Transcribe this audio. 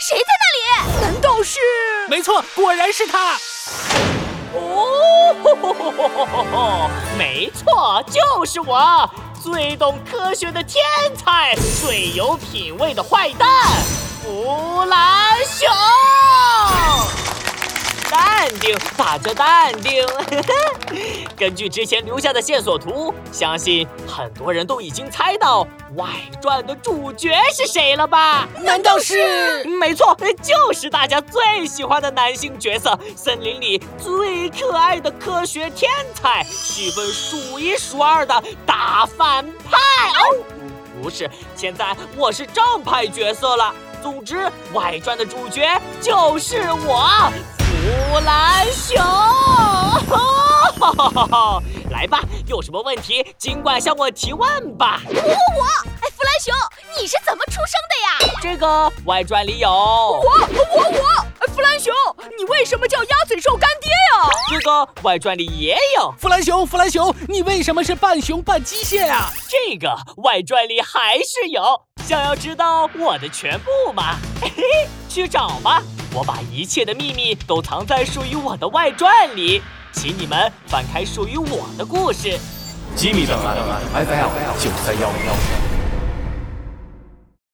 谁在那里？难道是？没错，果然是他。哦，没错，就是我，最懂科学的天才，最有品味的坏蛋，弗兰熊。淡定，大家淡定。根据之前留下的线索图，相信很多人都已经猜到外传的主角是谁了吧？难道是？没错，就是大家最喜欢的男性角色，森林里最可爱的科学天才，戏份数一数二的大反派。哦，不是，现在我是正派角色了。总之，外传的主角就是我。弗兰熊，来吧，有什么问题尽管向我提问吧。我我，哎，弗兰熊，你是怎么出生的呀？这个外传里有。我我我，弗兰熊，你为什么叫鸭嘴兽干爹呀？这个外传里也有。弗兰熊，弗兰熊，你为什么是半熊半机械啊？这个外传里还是有。想要知道我的全部吗？嘿嘿，去找吧。我把一切的秘密都藏在属于我的外传里，请你们翻开属于我的故事。吉米档案，FM 九三幺幺。